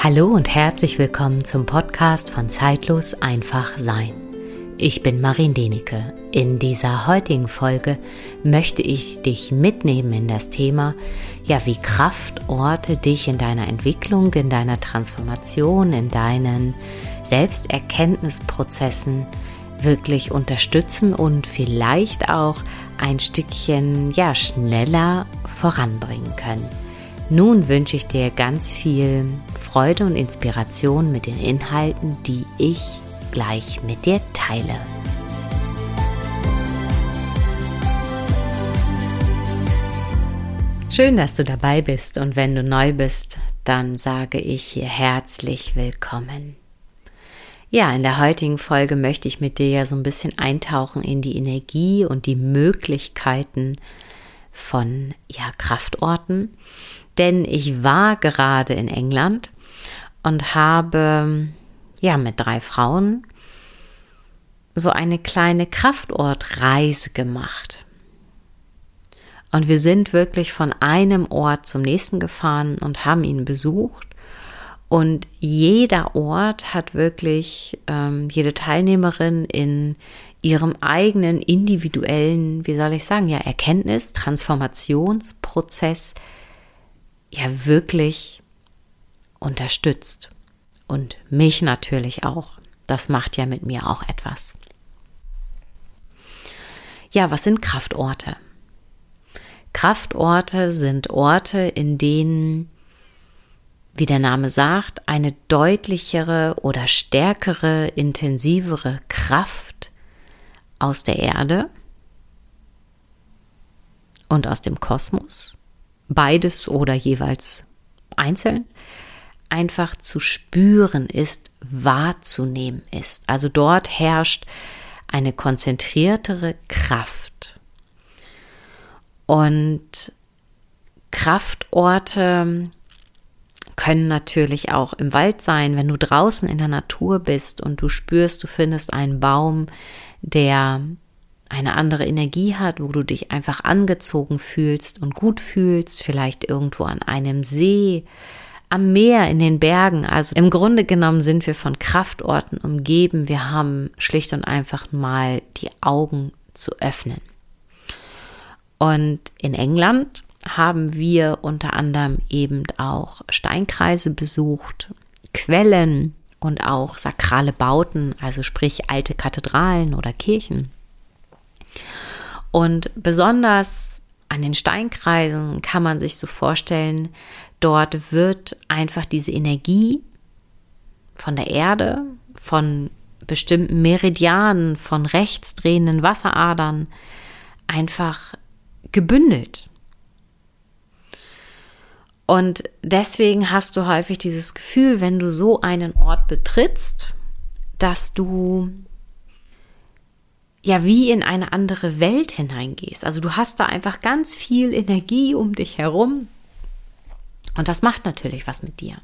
Hallo und herzlich willkommen zum Podcast von Zeitlos einfach sein. Ich bin Marin Denike. In dieser heutigen Folge möchte ich dich mitnehmen in das Thema, ja, wie Kraftorte dich in deiner Entwicklung, in deiner Transformation, in deinen Selbsterkenntnisprozessen wirklich unterstützen und vielleicht auch ein Stückchen ja schneller voranbringen können. Nun wünsche ich dir ganz viel Freude und Inspiration mit den Inhalten, die ich gleich mit dir teile. Schön, dass du dabei bist und wenn du neu bist, dann sage ich hier herzlich willkommen. Ja, in der heutigen Folge möchte ich mit dir ja so ein bisschen eintauchen in die Energie und die Möglichkeiten von ja, Kraftorten denn ich war gerade in England und habe ja mit drei Frauen so eine kleine Kraftortreise gemacht. Und wir sind wirklich von einem Ort zum nächsten gefahren und haben ihn besucht. Und jeder Ort hat wirklich ähm, jede Teilnehmerin in ihrem eigenen individuellen, wie soll ich sagen, ja, Erkenntnis, Transformationsprozess ja wirklich unterstützt. Und mich natürlich auch. Das macht ja mit mir auch etwas. Ja, was sind Kraftorte? Kraftorte sind Orte, in denen, wie der Name sagt, eine deutlichere oder stärkere, intensivere Kraft aus der Erde und aus dem Kosmos beides oder jeweils einzeln, einfach zu spüren ist, wahrzunehmen ist. Also dort herrscht eine konzentriertere Kraft. Und Kraftorte können natürlich auch im Wald sein, wenn du draußen in der Natur bist und du spürst, du findest einen Baum, der eine andere Energie hat, wo du dich einfach angezogen fühlst und gut fühlst, vielleicht irgendwo an einem See, am Meer, in den Bergen. Also im Grunde genommen sind wir von Kraftorten umgeben. Wir haben schlicht und einfach mal die Augen zu öffnen. Und in England haben wir unter anderem eben auch Steinkreise besucht, Quellen und auch sakrale Bauten, also sprich alte Kathedralen oder Kirchen. Und besonders an den Steinkreisen kann man sich so vorstellen, dort wird einfach diese Energie von der Erde, von bestimmten Meridianen, von rechts drehenden Wasseradern einfach gebündelt. Und deswegen hast du häufig dieses Gefühl, wenn du so einen Ort betrittst, dass du ja wie in eine andere Welt hineingehst. Also du hast da einfach ganz viel Energie um dich herum und das macht natürlich was mit dir.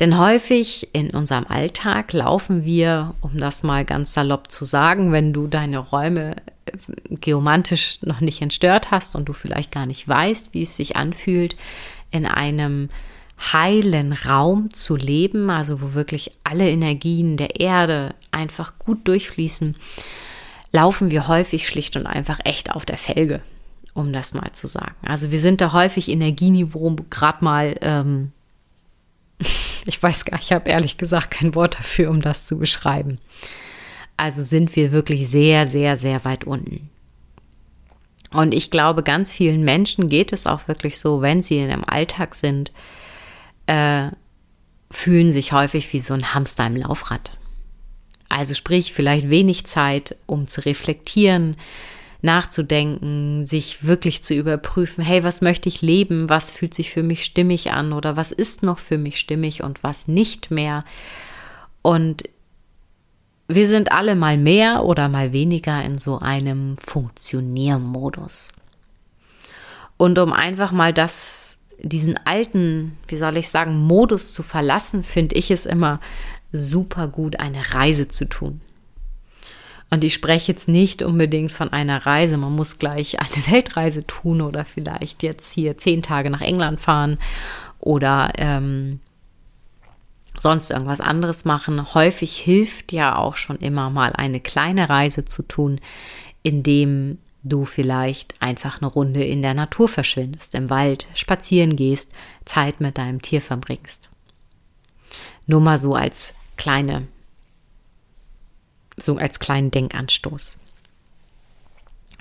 Denn häufig in unserem Alltag laufen wir, um das mal ganz salopp zu sagen, wenn du deine Räume äh, geomantisch noch nicht entstört hast und du vielleicht gar nicht weißt, wie es sich anfühlt, in einem heilen Raum zu leben, also wo wirklich alle Energien der Erde einfach gut durchfließen, laufen wir häufig schlicht und einfach echt auf der Felge, um das mal zu sagen. Also wir sind da häufig Energieniveau gerade mal, ähm, ich weiß gar ich habe ehrlich gesagt kein Wort dafür, um das zu beschreiben. Also sind wir wirklich sehr, sehr, sehr weit unten. Und ich glaube, ganz vielen Menschen geht es auch wirklich so, wenn sie in einem Alltag sind, äh, fühlen sich häufig wie so ein Hamster im Laufrad. Also sprich, vielleicht wenig Zeit, um zu reflektieren, nachzudenken, sich wirklich zu überprüfen, hey, was möchte ich leben, was fühlt sich für mich stimmig an oder was ist noch für mich stimmig und was nicht mehr. Und wir sind alle mal mehr oder mal weniger in so einem Funktioniermodus. Und um einfach mal das, diesen alten, wie soll ich sagen, Modus zu verlassen, finde ich es immer super gut, eine Reise zu tun. Und ich spreche jetzt nicht unbedingt von einer Reise. Man muss gleich eine Weltreise tun oder vielleicht jetzt hier zehn Tage nach England fahren oder ähm, sonst irgendwas anderes machen. Häufig hilft ja auch schon immer mal eine kleine Reise zu tun, indem du vielleicht einfach eine Runde in der Natur verschwindest, im Wald spazieren gehst, Zeit mit deinem Tier verbringst. Nur mal so als kleine, so als kleinen Denkanstoß.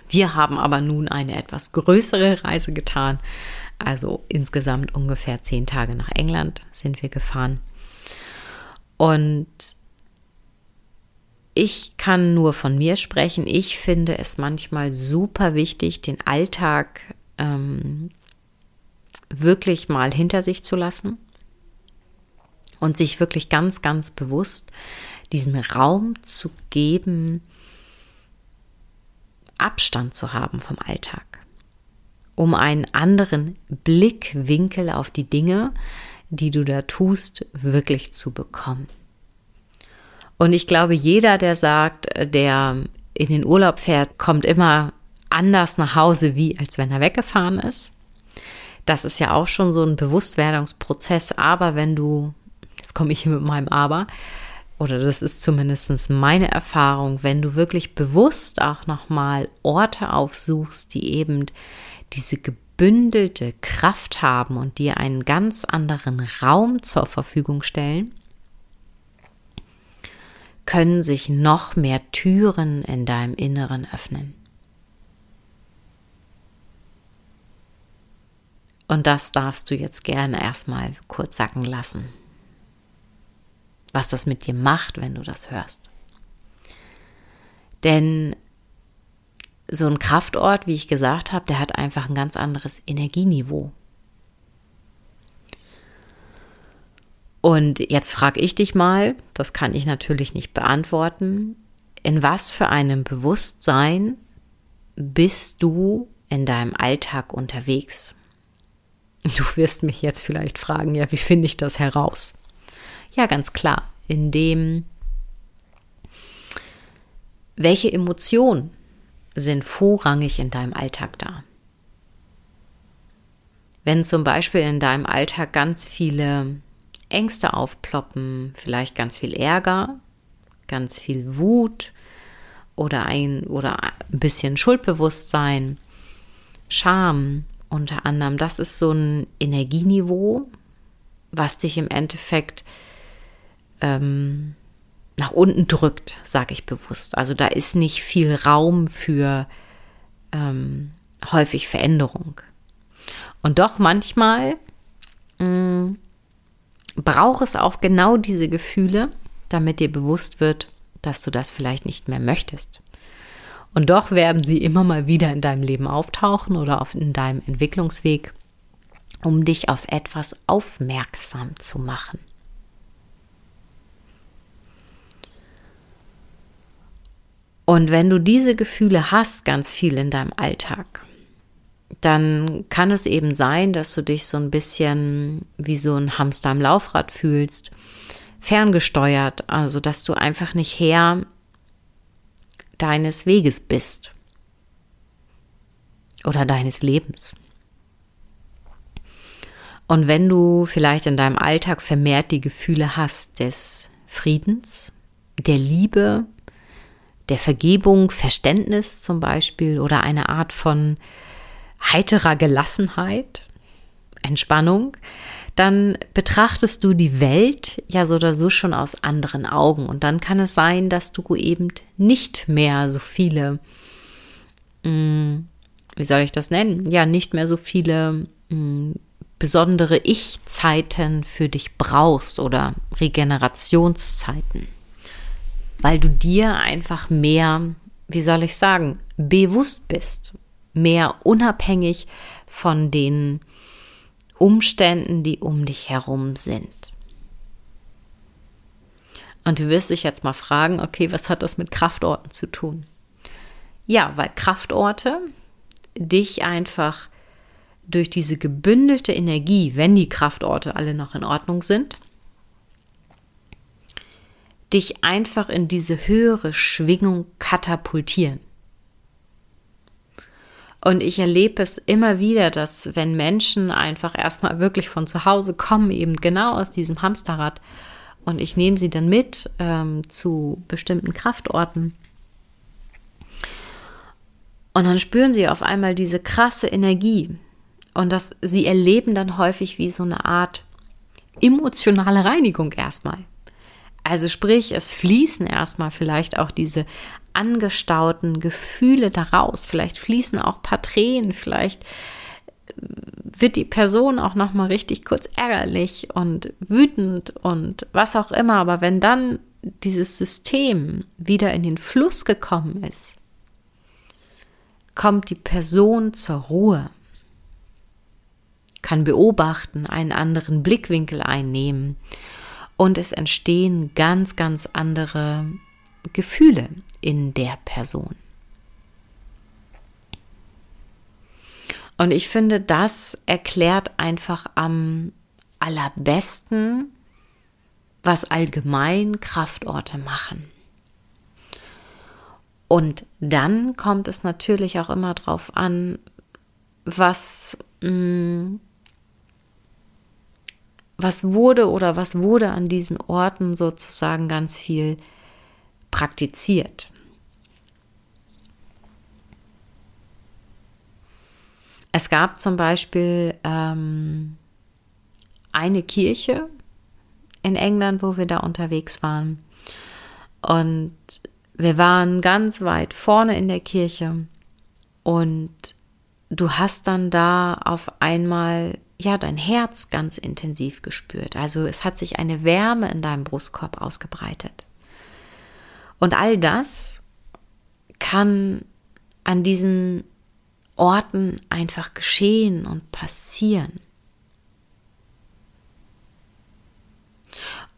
Wir haben aber nun eine etwas größere Reise getan. Also insgesamt ungefähr zehn Tage nach England sind wir gefahren. Und ich kann nur von mir sprechen. Ich finde es manchmal super wichtig, den Alltag ähm, wirklich mal hinter sich zu lassen und sich wirklich ganz, ganz bewusst diesen Raum zu geben, Abstand zu haben vom Alltag, um einen anderen Blickwinkel auf die Dinge, die du da tust, wirklich zu bekommen. Und ich glaube, jeder, der sagt, der in den Urlaub fährt, kommt immer anders nach Hause, wie als wenn er weggefahren ist. Das ist ja auch schon so ein Bewusstwerdungsprozess. Aber wenn du, jetzt komme ich hier mit meinem Aber, oder das ist zumindest meine Erfahrung, wenn du wirklich bewusst auch nochmal Orte aufsuchst, die eben diese gebündelte Kraft haben und dir einen ganz anderen Raum zur Verfügung stellen, können sich noch mehr Türen in deinem Inneren öffnen. Und das darfst du jetzt gerne erstmal kurz sacken lassen. Was das mit dir macht, wenn du das hörst. Denn so ein Kraftort, wie ich gesagt habe, der hat einfach ein ganz anderes Energieniveau. Und jetzt frage ich dich mal, das kann ich natürlich nicht beantworten, in was für einem Bewusstsein bist du in deinem Alltag unterwegs? Du wirst mich jetzt vielleicht fragen, ja, wie finde ich das heraus? Ja, ganz klar, indem welche Emotionen sind vorrangig in deinem Alltag da? Wenn zum Beispiel in deinem Alltag ganz viele Ängste aufploppen, vielleicht ganz viel Ärger, ganz viel Wut oder ein oder ein bisschen Schuldbewusstsein, Scham unter anderem. Das ist so ein Energieniveau, was dich im Endeffekt ähm, nach unten drückt, sage ich bewusst. Also da ist nicht viel Raum für ähm, häufig Veränderung. Und doch manchmal mm, braucht es auch genau diese Gefühle, damit dir bewusst wird, dass du das vielleicht nicht mehr möchtest. Und doch werden sie immer mal wieder in deinem Leben auftauchen oder auf, in deinem Entwicklungsweg, um dich auf etwas aufmerksam zu machen. Und wenn du diese Gefühle hast, ganz viel in deinem Alltag, dann kann es eben sein, dass du dich so ein bisschen wie so ein Hamster im Laufrad fühlst, ferngesteuert, also dass du einfach nicht Herr deines Weges bist oder deines Lebens. Und wenn du vielleicht in deinem Alltag vermehrt die Gefühle hast des Friedens, der Liebe, der Vergebung, Verständnis zum Beispiel oder eine Art von heiterer Gelassenheit, Entspannung, dann betrachtest du die Welt ja so oder so schon aus anderen Augen. Und dann kann es sein, dass du eben nicht mehr so viele, mm, wie soll ich das nennen? Ja, nicht mehr so viele mm, besondere Ich-Zeiten für dich brauchst oder Regenerationszeiten. Weil du dir einfach mehr, wie soll ich sagen, bewusst bist mehr unabhängig von den Umständen, die um dich herum sind. Und du wirst dich jetzt mal fragen, okay, was hat das mit Kraftorten zu tun? Ja, weil Kraftorte dich einfach durch diese gebündelte Energie, wenn die Kraftorte alle noch in Ordnung sind, dich einfach in diese höhere Schwingung katapultieren. Und ich erlebe es immer wieder, dass wenn Menschen einfach erstmal wirklich von zu Hause kommen, eben genau aus diesem Hamsterrad und ich nehme sie dann mit ähm, zu bestimmten Kraftorten. Und dann spüren sie auf einmal diese krasse Energie. Und das, sie erleben dann häufig wie so eine Art emotionale Reinigung erstmal. Also sprich, es fließen erstmal vielleicht auch diese angestauten Gefühle daraus. Vielleicht fließen auch paar Tränen, vielleicht wird die Person auch noch mal richtig kurz ärgerlich und wütend und was auch immer, aber wenn dann dieses System wieder in den Fluss gekommen ist, kommt die Person zur Ruhe, kann beobachten, einen anderen Blickwinkel einnehmen und es entstehen ganz, ganz andere Gefühle in der Person. Und ich finde, das erklärt einfach am allerbesten, was allgemein Kraftorte machen. Und dann kommt es natürlich auch immer darauf an, was, mh, mm, was wurde oder was wurde an diesen Orten sozusagen ganz viel praktiziert. Es gab zum Beispiel ähm, eine Kirche in England, wo wir da unterwegs waren. Und wir waren ganz weit vorne in der Kirche und du hast dann da auf einmal ja dein Herz ganz intensiv gespürt. Also es hat sich eine Wärme in deinem Brustkorb ausgebreitet. Und all das kann an diesen Orten einfach geschehen und passieren.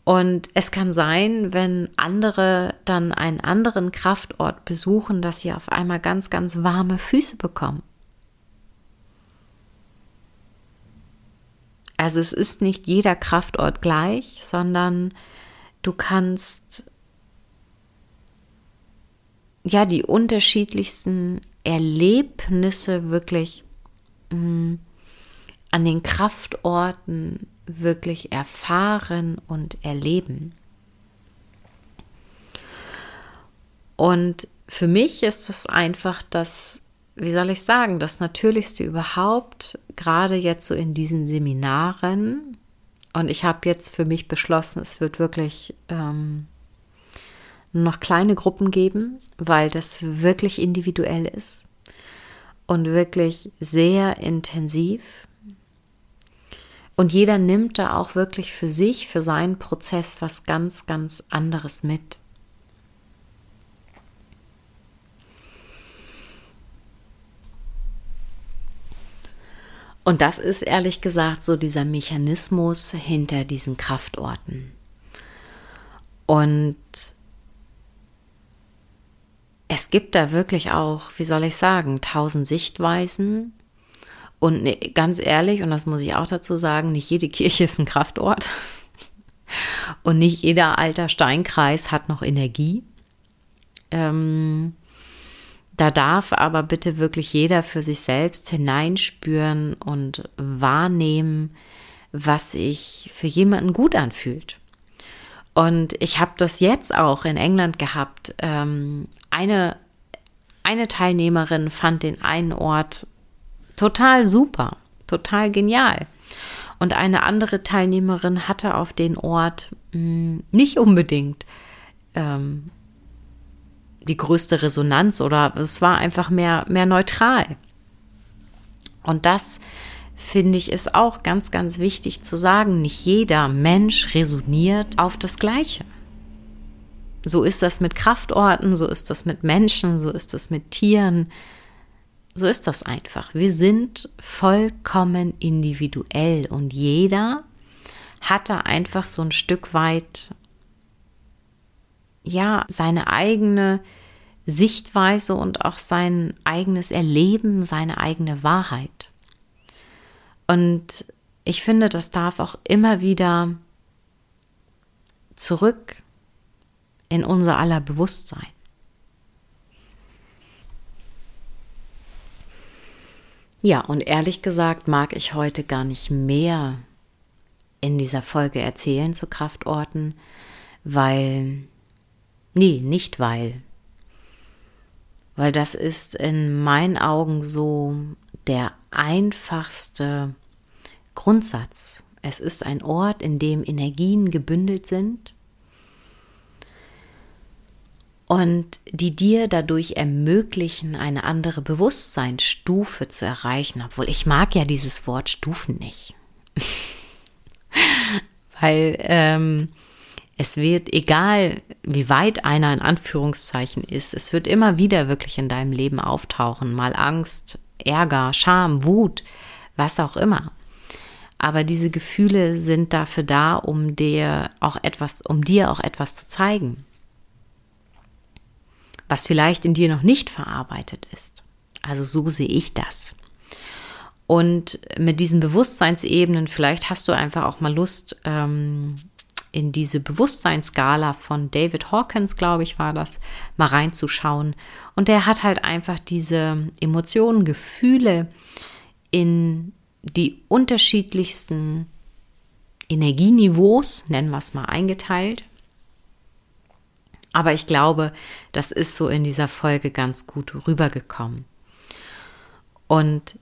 Und es kann sein, wenn andere dann einen anderen Kraftort besuchen, dass sie auf einmal ganz, ganz warme Füße bekommen. Also es ist nicht jeder Kraftort gleich, sondern du kannst ja die unterschiedlichsten Erlebnisse wirklich mh, mm, an den Kraftorten wirklich erfahren und erleben. Und für mich ist es einfach das, wie soll ich sagen, das Natürlichste überhaupt, gerade jetzt so in diesen Seminaren. Und ich habe jetzt für mich beschlossen, es wird wirklich ähm, noch kleine Gruppen geben, weil das wirklich individuell ist und wirklich sehr intensiv. Und jeder nimmt da auch wirklich für sich, für seinen Prozess was ganz, ganz anderes mit. Und das ist ehrlich gesagt so dieser Mechanismus hinter diesen Kraftorten. Und es gibt da wirklich auch, wie soll ich sagen, tausend Sichtweisen. Und ne, ganz ehrlich, und das muss ich auch dazu sagen, nicht jede Kirche ist ein Kraftort. Und nicht jeder alter Steinkreis hat noch Energie. Ähm, da darf aber bitte wirklich jeder für sich selbst hineinspüren und wahrnehmen, was sich für jemanden gut anfühlt. Und ich habe das jetzt auch in England gehabt. Ähm, eine, eine Teilnehmerin fand den einen Ort total super, total genial. Und eine andere Teilnehmerin hatte auf den Ort hm, nicht unbedingt ähm, die größte Resonanz oder es war einfach mehr, mehr neutral. Und das finde ich, ist auch ganz, ganz wichtig zu sagen. Nicht jeder Mensch resoniert auf das Gleiche. So ist das mit Kraftorten, so ist das mit Menschen, so ist das mit Tieren. So ist das einfach. Wir sind vollkommen individuell und jeder hat da einfach so ein Stück weit, ja, seine eigene Sichtweise und auch sein eigenes Erleben, seine eigene Wahrheit. Und ich finde, das darf auch immer wieder zurück in unser aller Bewusstsein. Ja, und ehrlich gesagt mag ich heute gar nicht mehr in dieser Folge erzählen zu Kraftorten, weil, nee, nicht weil, weil das ist in meinen Augen so der einfachste Grundsatz. Es ist ein Ort, in dem Energien gebündelt sind und die dir dadurch ermöglichen, eine andere Bewusstseinsstufe zu erreichen. Obwohl ich mag ja dieses Wort Stufen nicht. Weil ähm, es wird, egal wie weit einer in Anführungszeichen ist, es wird immer wieder wirklich in deinem Leben auftauchen. Mal Angst, Ärger, Scham, Wut, was auch immer. Aber diese Gefühle sind dafür da, um dir auch etwas, um dir auch etwas zu zeigen, was vielleicht in dir noch nicht verarbeitet ist. Also so sehe ich das. Und mit diesen Bewusstseinsebenen, vielleicht hast du einfach auch mal Lust, ähm, in diese Bewusstseinsskala von David Hawkins, glaube ich, war das, mal reinzuschauen. Und der hat halt einfach diese Emotionen, Gefühle in die unterschiedlichsten Energieniveaus, nennen wir es mal, eingeteilt. Aber ich glaube, das ist so in dieser Folge ganz gut rübergekommen. Und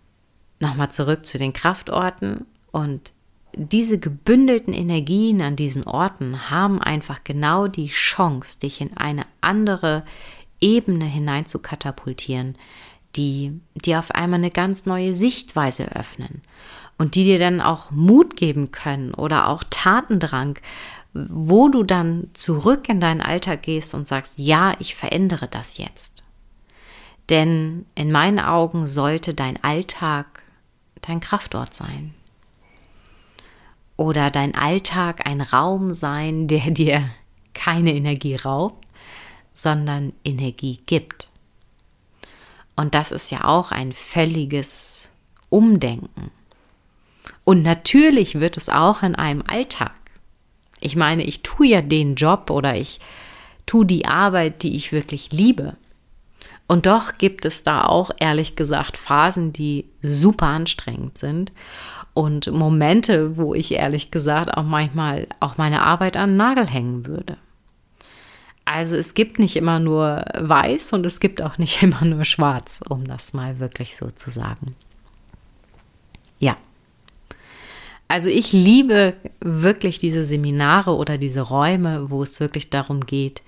nochmal zurück zu den Kraftorten und diese gebündelten Energien an diesen Orten haben einfach genau die Chance, dich in eine andere Ebene hinein zu katapultieren, die dir auf einmal eine ganz neue Sichtweise öffnen und die dir dann auch Mut geben können oder auch Tatendrang, wo du dann zurück in deinen Alltag gehst und sagst, ja, ich verändere das jetzt. Denn in meinen Augen sollte dein Alltag dein Kraftort sein oder dein Alltag ein Raum sein, der dir keine Energie raubt, sondern Energie gibt. Und das ist ja auch ein völliges Umdenken. Und natürlich wird es auch in einem Alltag. Ich meine, ich tue ja den Job oder ich tue die Arbeit, die ich wirklich liebe. Und doch gibt es da auch, ehrlich gesagt, Phasen, die super anstrengend sind und Momente, wo ich ehrlich gesagt auch manchmal auch meine Arbeit an den Nagel hängen würde. Also es gibt nicht immer nur weiß und es gibt auch nicht immer nur schwarz, um das mal wirklich so zu sagen. Ja. Also ich liebe wirklich diese Seminare oder diese Räume, wo es wirklich darum geht,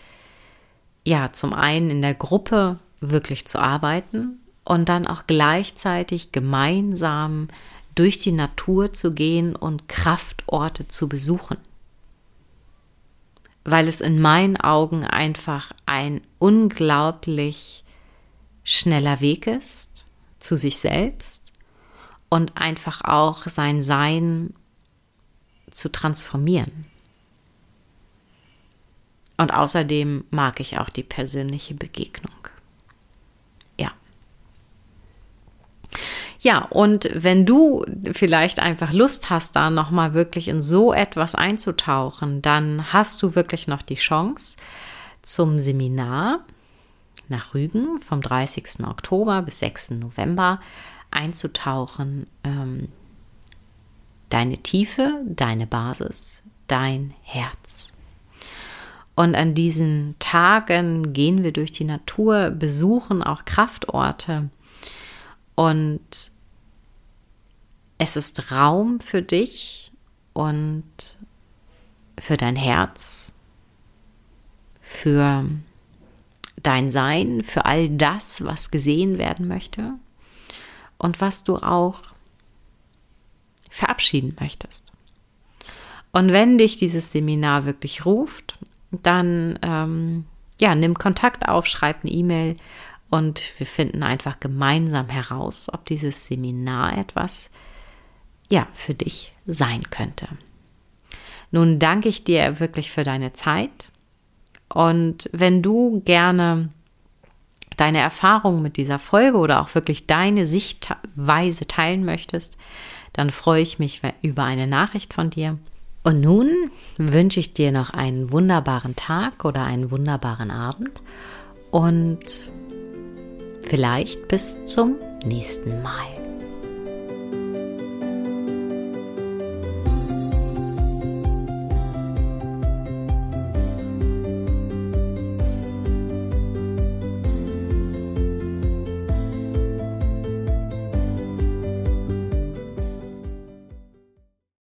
ja, zum einen in der Gruppe wirklich zu arbeiten und dann auch gleichzeitig gemeinsam durch die Natur zu gehen und Kraftorte zu besuchen. Weil es in meinen Augen einfach ein unglaublich schneller Weg ist zu sich selbst und einfach auch sein Sein zu transformieren. Und außerdem mag ich auch die persönliche Begegnung. Ja, und wenn du vielleicht einfach Lust hast, da nochmal wirklich in so etwas einzutauchen, dann hast du wirklich noch die Chance zum Seminar nach Rügen vom 30. Oktober bis 6. November einzutauchen. Ähm, deine Tiefe, deine Basis, dein Herz. Und an diesen Tagen gehen wir durch die Natur, besuchen auch Kraftorte und es ist Raum für dich und für dein Herz, für dein Sein, für all das, was gesehen werden möchte und was du auch verabschieden möchtest. Und wenn dich dieses Seminar wirklich ruft, dann ähm, ja, nimm Kontakt auf, schreib eine E-Mail und wir finden einfach gemeinsam heraus, ob dieses Seminar etwas ja für dich sein könnte. Nun danke ich dir wirklich für deine Zeit und wenn du gerne deine Erfahrungen mit dieser Folge oder auch wirklich deine Sichtweise teilen möchtest, dann freue ich mich über eine Nachricht von dir. Und nun wünsche ich dir noch einen wunderbaren Tag oder einen wunderbaren Abend und Vielleicht bis zum nächsten Mal.